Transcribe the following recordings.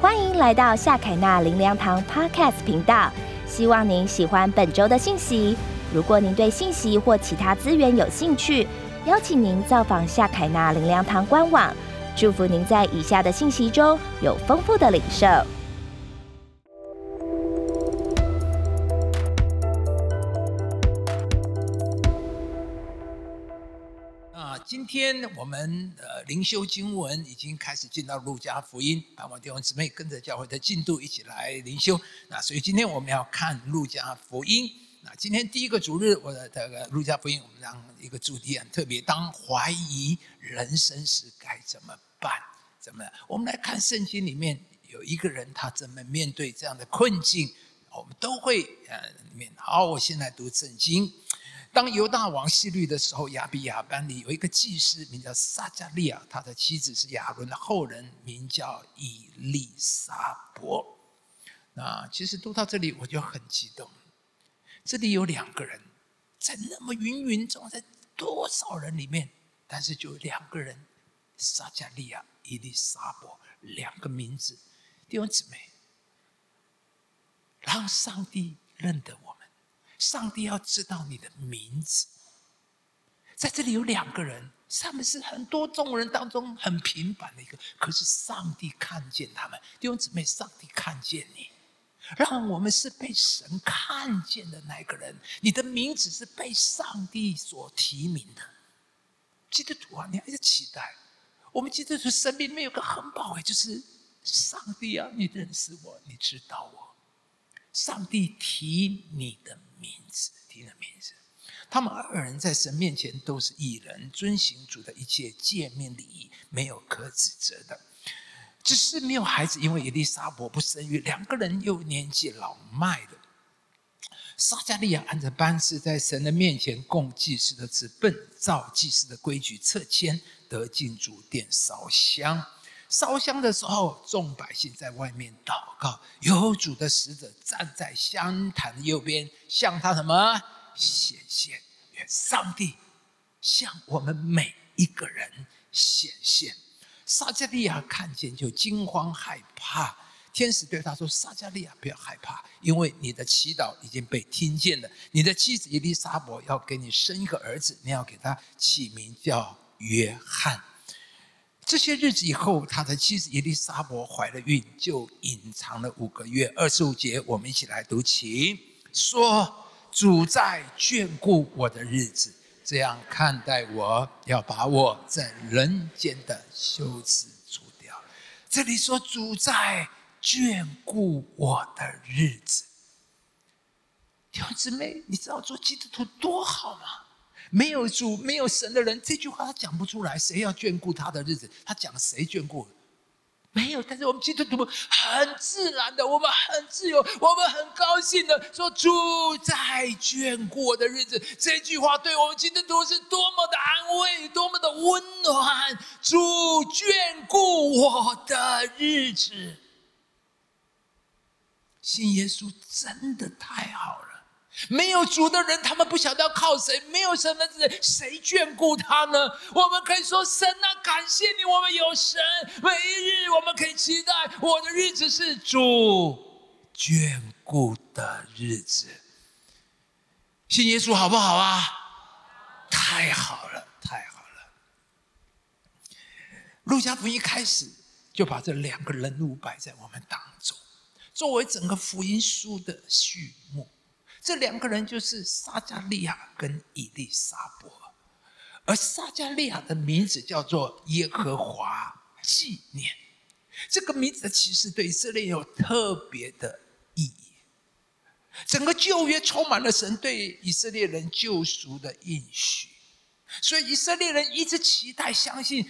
欢迎来到夏凯纳林良堂 Podcast 频道。希望您喜欢本周的信息。如果您对信息或其他资源有兴趣，邀请您造访夏凯纳林良堂官网。祝福您在以下的信息中有丰富的领受。天我们呃灵修经文已经开始进到路加福音，盼望弟兄姊妹跟着教会的进度一起来灵修。那所以今天我们要看路加福音。那今天第一个主日，我的这个路加福音，我们让一个主题很特别：当怀疑人生时该怎么办？怎么？我们来看圣经里面有一个人，他怎么面对这样的困境？我们都会呃里面。好，我先来读圣经。当犹大王希律的时候，亚比亚班里有一个祭司，名叫撒加利亚，他的妻子是亚伦的后人，名叫以利沙伯。那其实读到这里，我就很激动。这里有两个人，在那么芸芸众，在多少人里面，但是就两个人，撒加利亚、以利沙伯，两个名字，弟兄姊妹，让上帝认得我。上帝要知道你的名字，在这里有两个人，他们是很多众人当中很平凡的一个，可是上帝看见他们，弟兄姊妹，上帝看见你，让我们是被神看见的那个人，你的名字是被上帝所提名的。基督徒啊，你还是期待，我们基督徒生命里面有个很宝贵，就是上帝啊，你认识我，你知道我，上帝提你的。名字，听的名字，他们二人在神面前都是异人，遵行主的一切见面礼仪，没有可指责的。只是没有孩子，因为伊丽莎伯不生育，两个人又年纪老迈了。撒加利亚按着班次在神的面前供祭司的职奔，照祭司的规矩撤迁，得进主殿烧香。烧香的时候，众百姓在外面祷告，有主的使者站在香坛右边，向他什么显现？愿上帝向我们每一个人显现。撒加利亚看见就惊慌害怕，天使对他说：“撒加利亚，不要害怕，因为你的祈祷已经被听见了。你的妻子伊丽莎伯要给你生一个儿子，你要给他起名叫约翰。”这些日子以后，他的妻子伊丽莎伯怀了孕，就隐藏了五个月。二十五节，我们一起来读起：说主在眷顾我的日子，这样看待我，要把我在人间的羞耻除掉。这里说主在眷顾我的日子，弟兄姊妹，你知道做基督徒多好吗？没有主、没有神的人，这句话他讲不出来。谁要眷顾他的日子？他讲谁眷顾？没有。但是我们基督徒很自然的，我们很自由，我们很高兴的说：“主在眷顾我的日子。”这句话对我们基督徒是多么的安慰，多么的温暖。主眷顾我的日子，信耶稣真的太好了。没有主的人，他们不晓得要靠谁；没有神的人，谁眷顾他呢？我们可以说：“神啊，感谢你，我们有神。每一日，我们可以期待我的日子是主眷顾的日子。”信耶稣好不好啊？太好了，太好了！路加福音一开始就把这两个人物摆在我们当中，作为整个福音书的序幕。这两个人就是撒加利亚跟以利沙伯，而撒加利亚的名字叫做耶和华纪念，这个名字其实对以色列有特别的意义。整个旧约充满了神对以色列人救赎的应许，所以以色列人一直期待、相信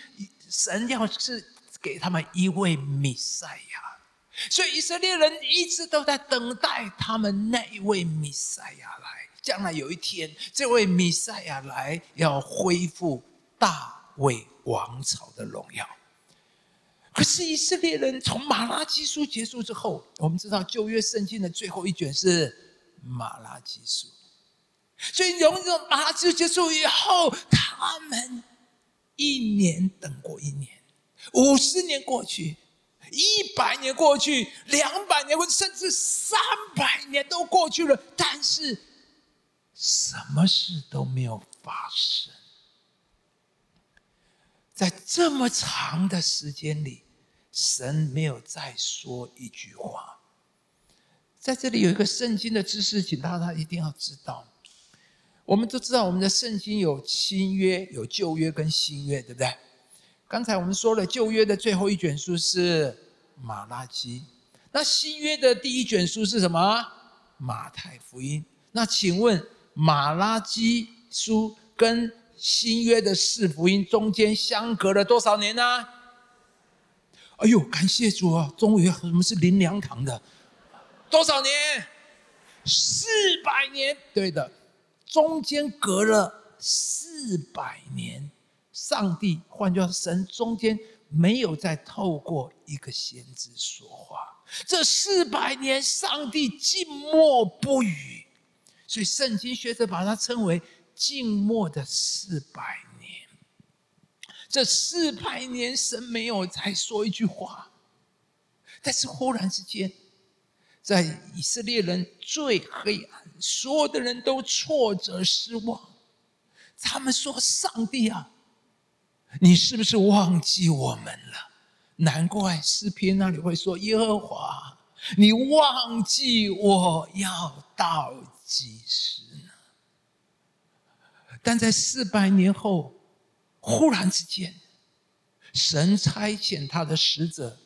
神要是给他们一位弥赛亚。所以以色列人一直都在等待他们那一位弥赛亚来。将来有一天，这位弥赛亚来，要恢复大卫王朝的荣耀。可是以色列人从马拉基书结束之后，我们知道旧约圣经的最后一卷是马拉基书。所以，从这马拉基书结束以后，他们一年等过一年，五十年过去。一百年过去，两百年，或甚至三百年都过去了，但是什么事都没有发生。在这么长的时间里，神没有再说一句话。在这里有一个圣经的知识，请大家一定要知道。我们都知道，我们的圣经有新约、有旧约跟新约，对不对？刚才我们说了，旧约的最后一卷书是马拉基，那新约的第一卷书是什么？马太福音。那请问，马拉基书跟新约的四福音中间相隔了多少年呢？哎呦，感谢主啊！终于，我们是灵粮堂的？多少年？四百年。对的，中间隔了四百年。上帝，换句话说，神中间没有再透过一个先知说话。这四百年，上帝静默不语，所以圣经学者把它称为静默的四百年。这四百年，神没有再说一句话，但是忽然之间，在以色列人最黑暗，所有的人都挫折失望，他们说：“上帝啊！”你是不是忘记我们了？难怪诗篇那里会说：“耶和华，你忘记我要到几时呢？”但在四百年后，忽然之间，神差遣他的使者，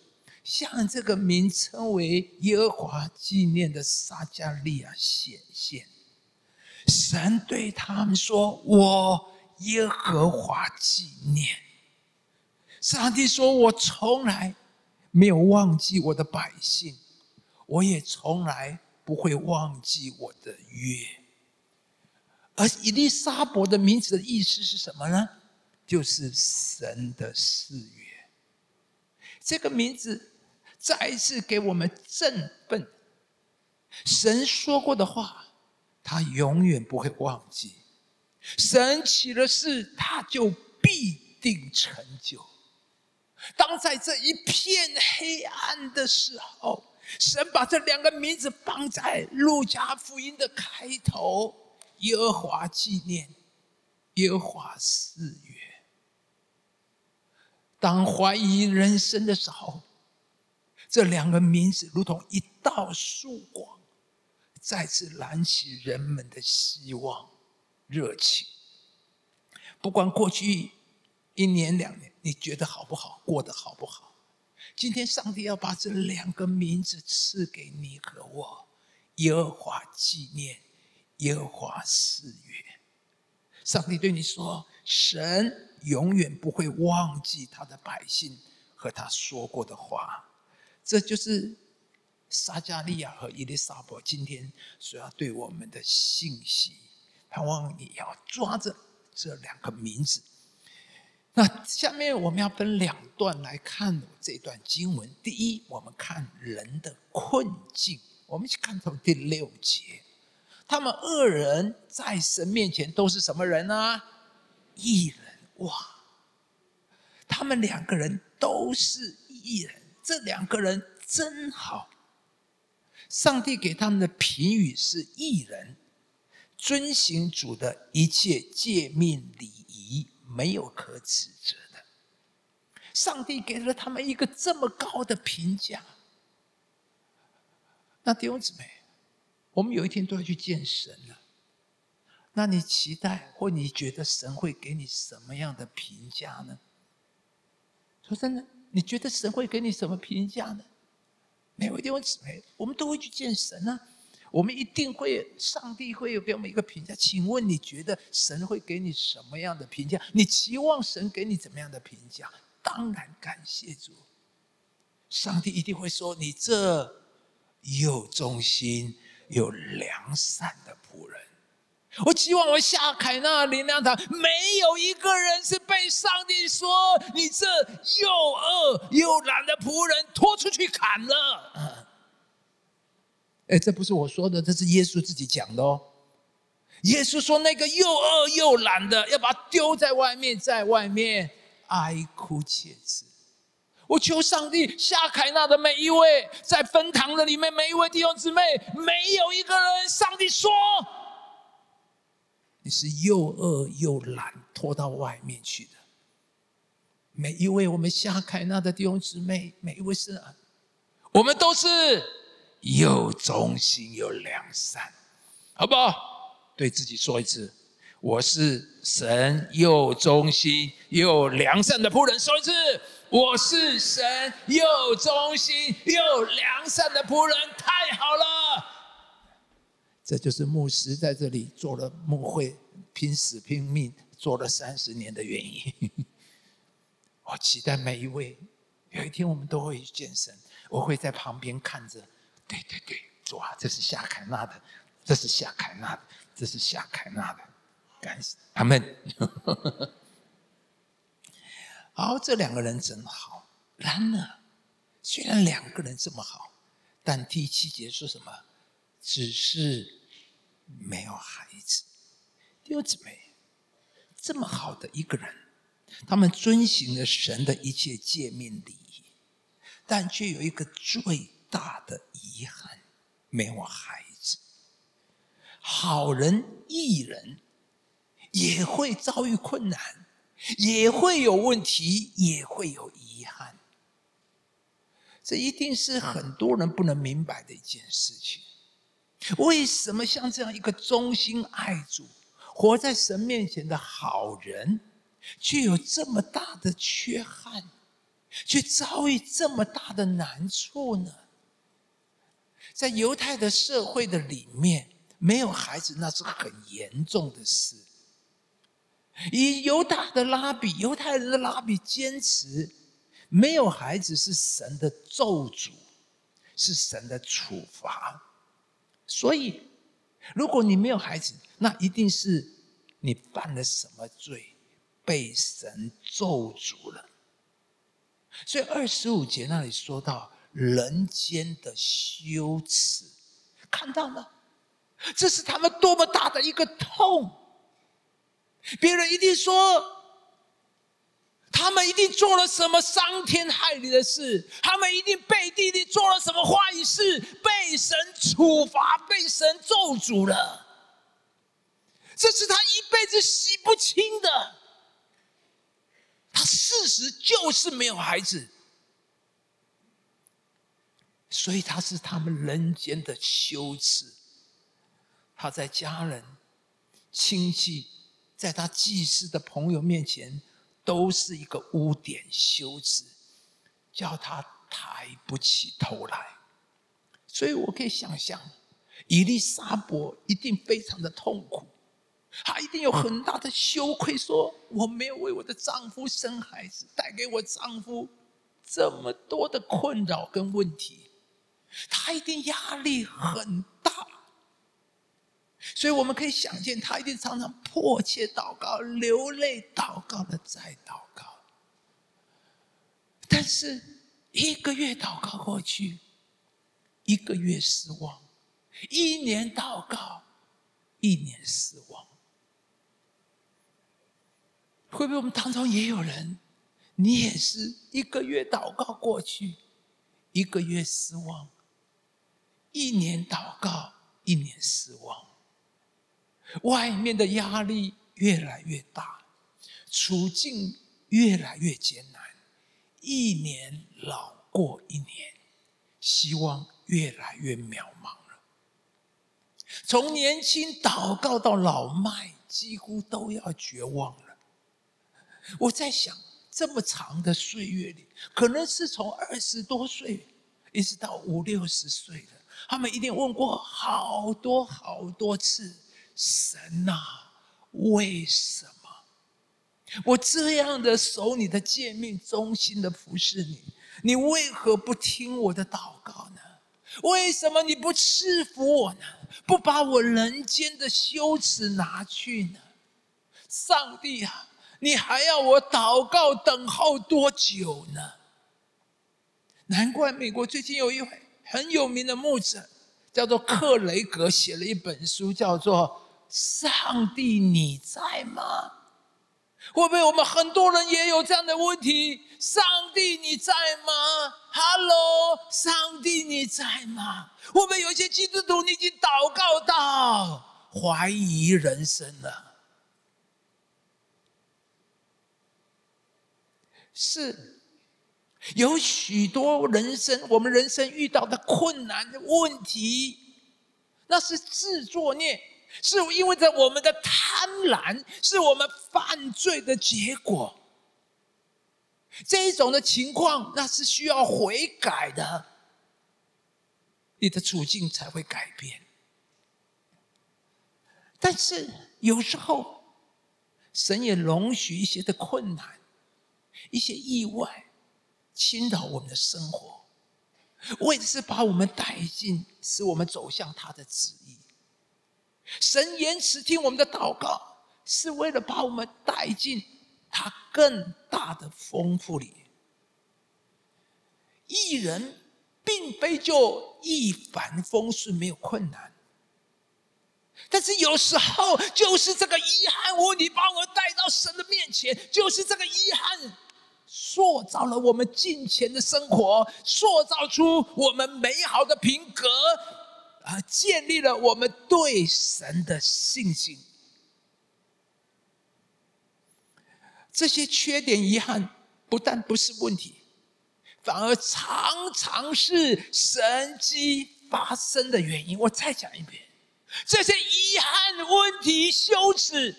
向这个名称为耶和华纪念的撒加利亚显现。神对他们说：“我。”耶和华纪念，上帝说：“我从来没有忘记我的百姓，我也从来不会忘记我的约。”而以利沙伯的名字的意思是什么呢？就是神的誓约。这个名字再一次给我们振奋。神说过的话，他永远不会忘记。神起了誓，他就必定成就。当在这一片黑暗的时候，神把这两个名字放在路加福音的开头：耶和华纪念，耶和华四月。当怀疑人生的时候，这两个名字如同一道曙光，再次燃起人们的希望。热情，不管过去一年两年，你觉得好不好，过得好不好？今天上帝要把这两个名字赐给你和我：耶和华纪念，耶和华誓约。上帝对你说：“神永远不会忘记他的百姓和他说过的话。”这就是撒加利亚和伊丽莎白今天所要对我们的信息。盼望你要抓着这两个名字。那下面我们要分两段来看这段经文。第一，我们看人的困境。我们一起看从第六节，他们二人在神面前都是什么人呢？异人哇！他们两个人都是异人，这两个人真好。上帝给他们的评语是异人。遵行主的一切诫命礼仪，没有可指责的。上帝给了他们一个这么高的评价。那弟兄姊妹，我们有一天都要去见神了。那你期待或你觉得神会给你什么样的评价呢？说真的，你觉得神会给你什么评价呢？每位弟兄姊妹，我们都会去见神啊。我们一定会，上帝会有给我们一个评价。请问你觉得神会给你什么样的评价？你期望神给你怎么样的评价？当然感谢主，上帝一定会说：“你这有忠心、有良善的仆人。”我期望我下凯纳林良堂，没有一个人是被上帝说：“你这又恶又懒的仆人，拖出去砍了。”哎，这不是我说的，这是耶稣自己讲的哦。耶稣说：“那个又饿又懒的，要把他丢在外面，在外面哀哭切齿。”我求上帝，夏凯纳的每一位在分堂的里面，每一位弟兄姊妹，没有一个人，上帝说你是又饿又懒，拖到外面去的。每一位我们夏凯纳的弟兄姊妹，每一位是，我们都是又忠心又良善，好不好？对自己说一次。我是神又忠心又良善的仆人。说一次，我是神又忠心又良善的仆人。太好了，这就是牧师在这里做了牧会，拼死拼命做了三十年的原因。我期待每一位有一天我们都会去见神，我会在旁边看着。对对对，主啊，这是夏凯纳的，这是夏凯纳的，这是夏凯纳的。感谢他们。好，这两个人真好。然而，虽然两个人这么好，但第七节说什么？只是没有孩子。弟兄姊妹，这么好的一个人，他们遵行了神的一切诫命礼仪，但却有一个罪大的遗憾：没有孩子。好人、艺人。也会遭遇困难，也会有问题，也会有遗憾。这一定是很多人不能明白的一件事情。为什么像这样一个忠心爱主、活在神面前的好人，却有这么大的缺憾，却遭遇这么大的难处呢？在犹太的社会的里面，没有孩子那是很严重的事。以犹大的拉比，犹太人的拉比坚持，没有孩子是神的咒诅，是神的处罚。所以，如果你没有孩子，那一定是你犯了什么罪，被神咒诅了。所以二十五节那里说到人间的羞耻，看到了，这是他们多么大的一个痛。别人一定说，他们一定做了什么伤天害理的事，他们一定背地里做了什么坏事，被神处罚，被神咒诅了。这是他一辈子洗不清的。他事实就是没有孩子，所以他是他们人间的羞耻。他在家人、亲戚。在他祭司的朋友面前，都是一个污点、羞耻，叫他抬不起头来。所以我可以想象，伊丽莎伯一定非常的痛苦，她一定有很大的羞愧，说我没有为我的丈夫生孩子，带给我丈夫这么多的困扰跟问题，他一定压力很大。所以我们可以想见，他一定常常迫切祷告、流泪祷告的再祷告。但是一个月祷告过去，一个月失望；一年祷告，一年失望。会不会我们当中也有人，你也是一个月祷告过去，一个月失望；一年祷告，一年失望。外面的压力越来越大，处境越来越艰难，一年老过一年，希望越来越渺茫了。从年轻祷告到老迈，几乎都要绝望了。我在想，这么长的岁月里，可能是从二十多岁一直到五六十岁的，他们一定问过好多好多次。神呐，为什么我这样的守你的诫命，忠心的服侍你，你为何不听我的祷告呢？为什么你不赐福我呢？不把我人间的羞耻拿去呢？上帝啊，你还要我祷告等候多久呢？难怪美国最近有一位很有名的牧者，叫做克雷格，写了一本书，叫做。上帝，你在吗？会不会我们很多人也有这样的问题？上帝你在吗？Hello，上帝你在吗？会不会有一些基督徒你已经祷告到怀疑人生了？是，有许多人生我们人生遇到的困难的问题，那是自作孽。是因为在我们的贪婪，是我们犯罪的结果。这一种的情况，那是需要悔改的，你的处境才会改变。但是有时候，神也容许一些的困难、一些意外侵扰我们的生活，为的是把我们带进，使我们走向他的旨意。神延迟听我们的祷告，是为了把我们带进他更大的丰富里。艺人并非就一帆风顺，没有困难，但是有时候就是这个遗憾问题把我带到神的面前，就是这个遗憾塑造了我们金钱的生活，塑造出我们美好的品格。啊，建立了我们对神的信心。这些缺点、遗憾，不但不是问题，反而常常是神迹发生的原因。我再讲一遍，这些遗憾、问题、羞耻，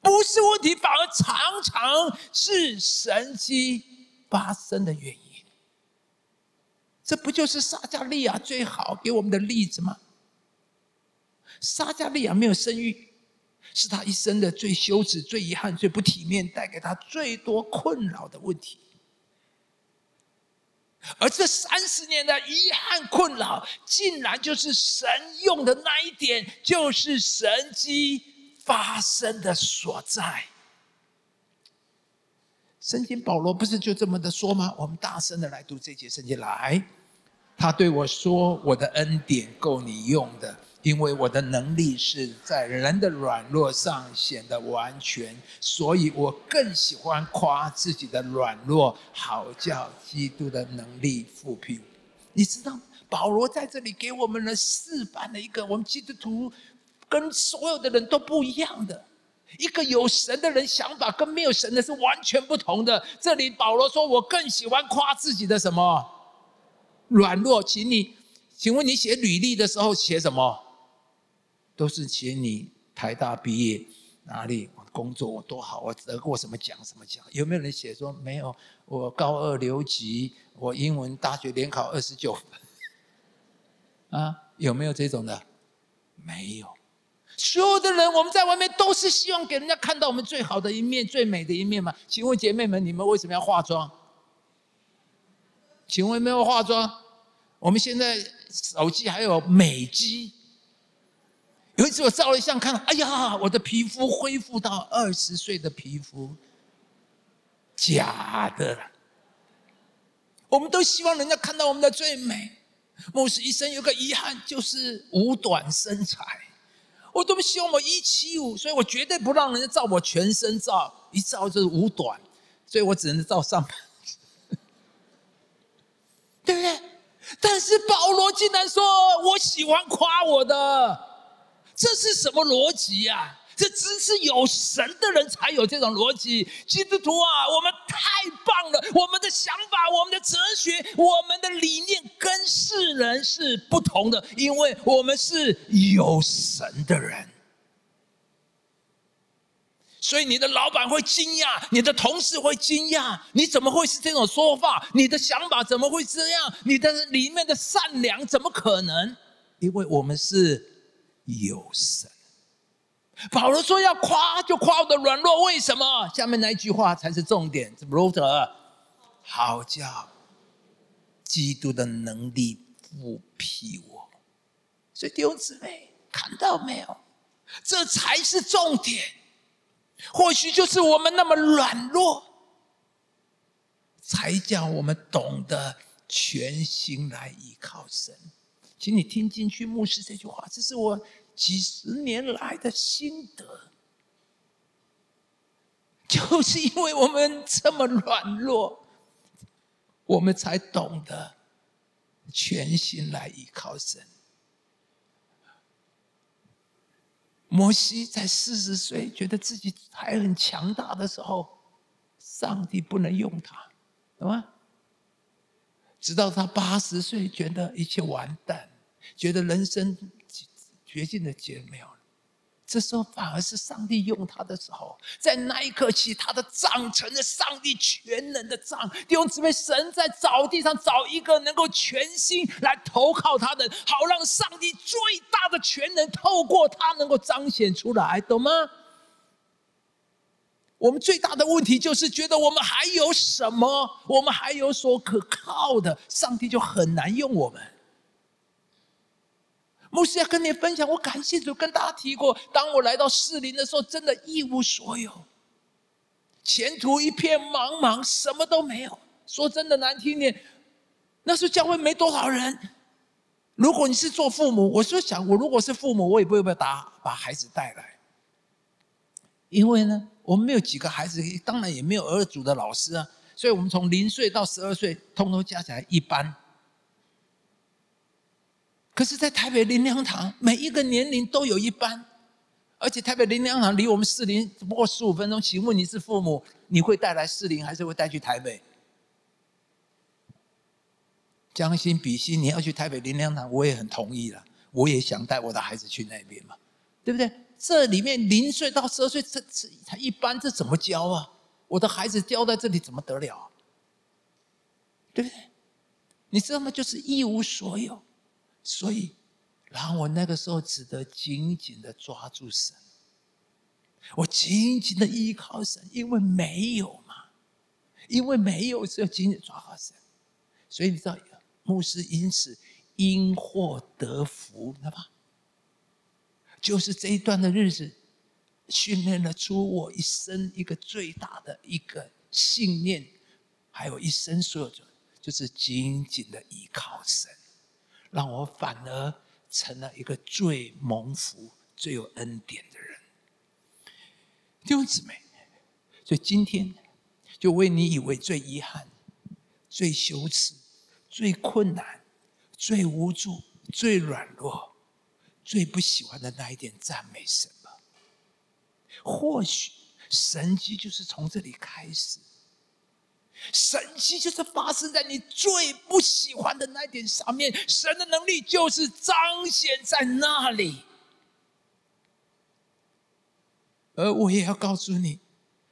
不是问题，反而常常是神迹发生的原因。这不就是撒加利亚最好给我们的例子吗？撒加利亚没有生育，是他一生的最羞耻、最遗憾、最不体面，带给他最多困扰的问题。而这三十年的遗憾、困扰，竟然就是神用的那一点，就是神机发生的所在。圣经保罗不是就这么的说吗？我们大声的来读这节圣经来。他对我说：“我的恩典够你用的，因为我的能力是在人的软弱上显得完全，所以我更喜欢夸自己的软弱，好叫基督的能力复辟。你知道，保罗在这里给我们了示范了一个我们基督徒跟所有的人都不一样的一个有神的人想法，跟没有神的是完全不同的。这里保罗说：“我更喜欢夸自己的什么？”软弱，请你，请问你写履历的时候写什么？都是写你台大毕业，哪里工作我多好，我得过什么奖什么奖？有没有人写说没有？我高二留级，我英文大学联考二十九分。啊，有没有这种的？没有。所有的人，我们在外面都是希望给人家看到我们最好的一面、最美的一面嘛？请问姐妹们，你们为什么要化妆？请问没有化妆？我们现在手机还有美肌。有一次我照了相，看，哎呀，我的皮肤恢复到二十岁的皮肤，假的。我们都希望人家看到我们的最美。牧师一生有个遗憾，就是五短身材。我多么希望我一七五，所以我绝对不让人家照我全身照，一照就是五短，所以我只能照上半。对不对？但是保罗竟然说：“我喜欢夸我的，这是什么逻辑呀？这只是有神的人才有这种逻辑。基督徒啊，我们太棒了！我们的想法、我们的哲学、我们的理念跟世人是不同的，因为我们是有神的人。”所以你的老板会惊讶，你的同事会惊讶，你怎么会是这种说法？你的想法怎么会这样？你的里面的善良怎么可能？因为我们是有神。保罗说要夸就夸我的软弱，为什么？下面那一句话才是重点。罗德，好叫基督的能力复辟我。所以弟兄姊妹看到没有？这才是重点。或许就是我们那么软弱，才叫我们懂得全心来依靠神。请你听进去，牧师这句话，这是我几十年来的心得。就是因为我们这么软弱，我们才懂得全心来依靠神。摩西在四十岁觉得自己还很强大的时候，上帝不能用他，懂吗？直到他八十岁，觉得一切完蛋，觉得人生绝境的结没有了。这时候反而是上帝用他的时候，在那一刻起，他的杖成了上帝全能的杖。弟兄姊妹，神在找地上找一个能够全心来投靠他的，好让上帝最大的全能透过他能够彰显出来，懂吗？我们最大的问题就是觉得我们还有什么，我们还有所可靠的，上帝就很难用我们。牧师要跟你分享，我感谢主，跟大家提过，当我来到士林的时候，真的一无所有，前途一片茫茫，什么都没有。说真的难听点，那时候教会没多少人。如果你是做父母，我就想，我如果是父母，我也不会把把孩子带来，因为呢，我们没有几个孩子，当然也没有儿组的老师啊，所以我们从零岁到十二岁，通通加起来一班。可是，在台北林良堂，每一个年龄都有一班，而且台北林良堂离我们士林不过十五分钟。请问你是父母，你会带来士林，还是会带去台北？将心比心，你要去台北林良堂，我也很同意了，我也想带我的孩子去那边嘛，对不对？这里面零岁到十二岁，这这才一般，这怎么教啊？我的孩子教在这里怎么得了？对不对？你知道吗？就是一无所有。所以，然后我那个时候只得紧紧的抓住神，我紧紧的依靠神，因为没有嘛，因为没有，只有紧紧抓好神。所以你知道，牧师因此因祸得福，知道吧？就是这一段的日子，训练了出我一生一个最大的一个信念，还有一生所有的，就是紧紧的依靠神。让我反而成了一个最蒙福、最有恩典的人，弟兄姊妹。所以今天就为你以为最遗憾、最羞耻、最困难、最无助、最软弱、最不喜欢的那一点赞美神吧。或许神迹就是从这里开始。神迹就是发生在你最不喜欢的那点上面，神的能力就是彰显在那里。而我也要告诉你，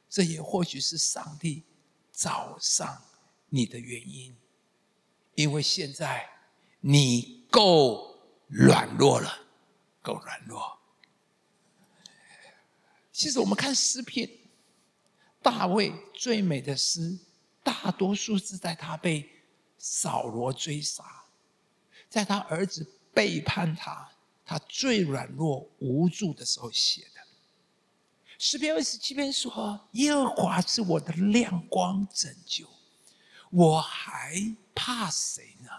这也或许是上帝找上你的原因，因为现在你够软弱了，够软弱。其实我们看诗篇，大卫最美的诗。大多数是在他被扫罗追杀，在他儿子背叛他，他最软弱无助的时候写的。诗篇二十七篇说：“耶和华是我的亮光拯救，我还怕谁呢？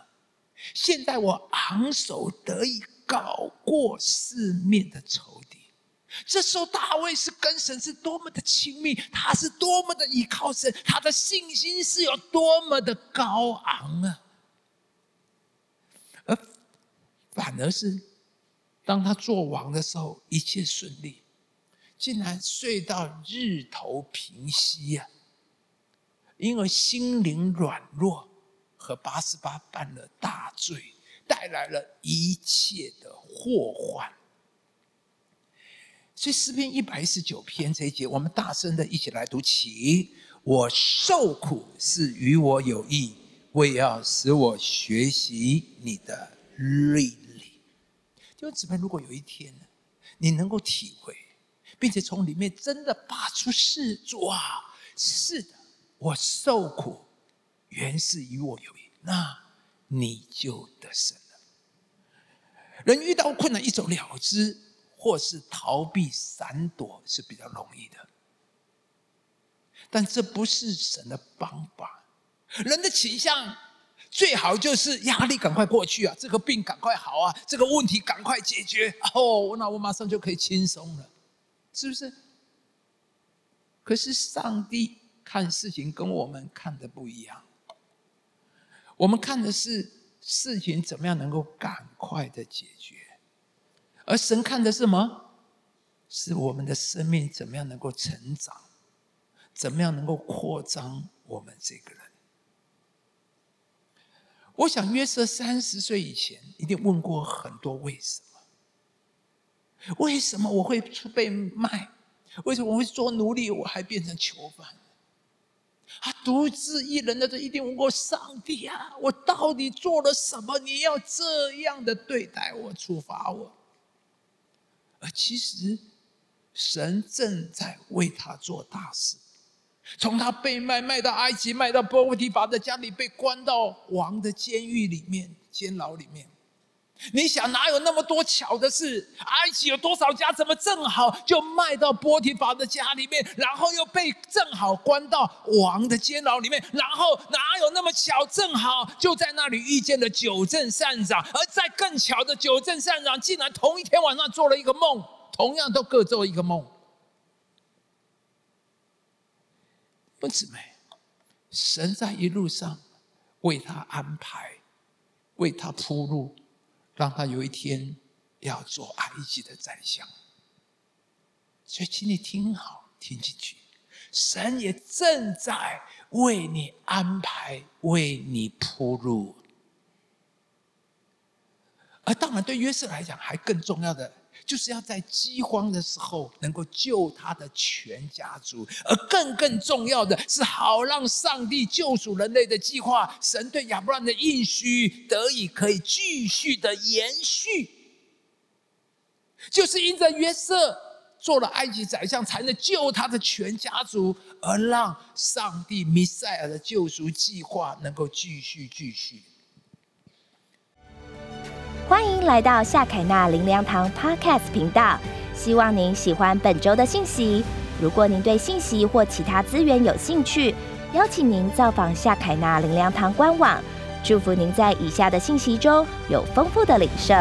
现在我昂首得以搞过四面的仇敌。”这时候，大卫是跟神是多么的亲密，他是多么的依靠神，他的信心是有多么的高昂啊！而反而是当他做王的时候，一切顺利，竟然睡到日头平息呀，因为心灵软弱，和八十八犯了大罪，带来了一切的祸患。所以诗篇一百一十九篇这一节，我们大声的一起来读起。我受苦是与我有益，为要使我学习你的律例。弟兄姊妹，如果有一天呢，你能够体会，并且从里面真的发出誓主啊，是的，我受苦原是与我有益，那你就得胜了。人遇到困难一走了之。或是逃避闪躲是比较容易的，但这不是神的方法。人的倾向最好就是压力赶快过去啊，这个病赶快好啊，这个问题赶快解决哦，那我马上就可以轻松了，是不是？可是上帝看事情跟我们看的不一样。我们看的是事情怎么样能够赶快的解决，而神看的是什么？是我们的生命怎么样能够成长，怎么样能够扩张我们这个人。我想约瑟三十岁以前一定问过很多为什么？为什么我会出被卖？为什么我会做奴隶？我还变成囚犯？他独自一人的，这一定问过上帝啊！我到底做了什么？你要这样的对待我，处罚我？而其实，神正在为他做大事。从他被卖卖到埃及，卖到波提法的家里，被关到王的监狱里面、监牢里面。你想哪有那么多巧的事？埃及有多少家？怎么正好就卖到波提法的家里面，然后又被正好关到王的监牢里面？然后哪有那么巧？正好就在那里遇见了九正善长，而在更巧的九正善长，竟然同一天晚上做了一个梦，同样都各做一个梦。不姊妹，神在一路上为他安排，为他铺路。让他有一天要做埃及的宰相，所以请你听好，听进去。神也正在为你安排，为你铺路。而当然，对约瑟来讲，还更重要的。就是要在饥荒的时候能够救他的全家族，而更更重要的是，好让上帝救赎人类的计划，神对亚伯拉罕的应许得以可以继续的延续。就是因着约瑟做了埃及宰相，才能救他的全家族，而让上帝弥赛亚的救赎计划能够继续继续。欢迎来到夏凯纳林良堂 Podcast 频道，希望您喜欢本周的信息。如果您对信息或其他资源有兴趣，邀请您造访夏凯纳林良堂官网。祝福您在以下的信息中有丰富的领受。